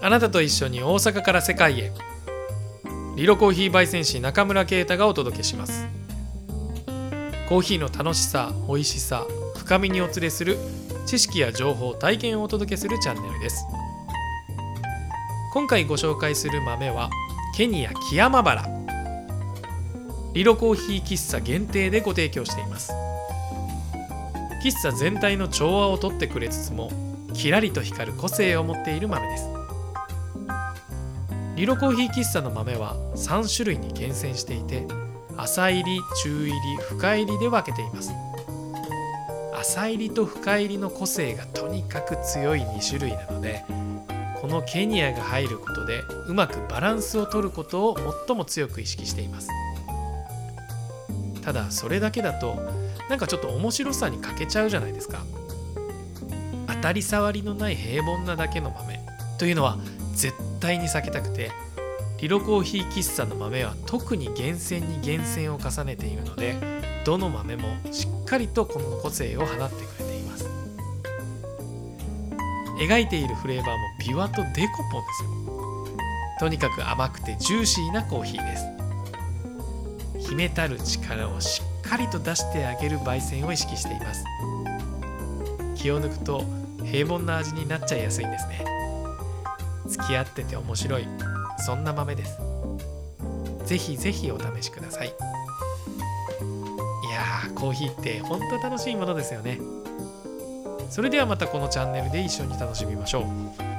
あなたと一緒に大阪から世界へ。リロコーヒー焙煎士中村啓太がお届けします。コーヒーの楽しさ美味しさ深みにお連れする知識や情報体験をお届けするチャンネルです。今回ご紹介する豆はケニア木山原リロコーヒー喫茶限定でご提供しています。喫茶全体の調和をとってくれつつもキラリと光る個性を持っている豆です。リロコーヒー喫茶の豆は3種類に厳選していて浅入り中入り深入りで分けています。浅入りと深入りの個性がとにかく強い2種類なのでこのケニアが入ることでうまくバランスを取ることを最も強く意識しています。ただそれだけだとなんかちょっと面白さに欠けちゃうじゃないですか。当たり障りのない平凡なだけの豆。というのは絶対に避けたくてリロコーヒー喫茶の豆は特に厳選に厳選を重ねているのでどの豆もしっかりとこの個性を放ってくれています。描いているフレーバーもビワとデコポンですよ。とにかく甘くてジューシーなコーヒーです。秘めたる力をしっかりと出してあげる焙煎を意識しています。気を抜くと平凡な味になっちゃいやすいんですね。付き合ってて面白い。そんな豆です。ぜひぜひお試しください。いやーコーヒーって本当楽しいものですよね。それではまたこのチャンネルで一緒に楽しみましょう。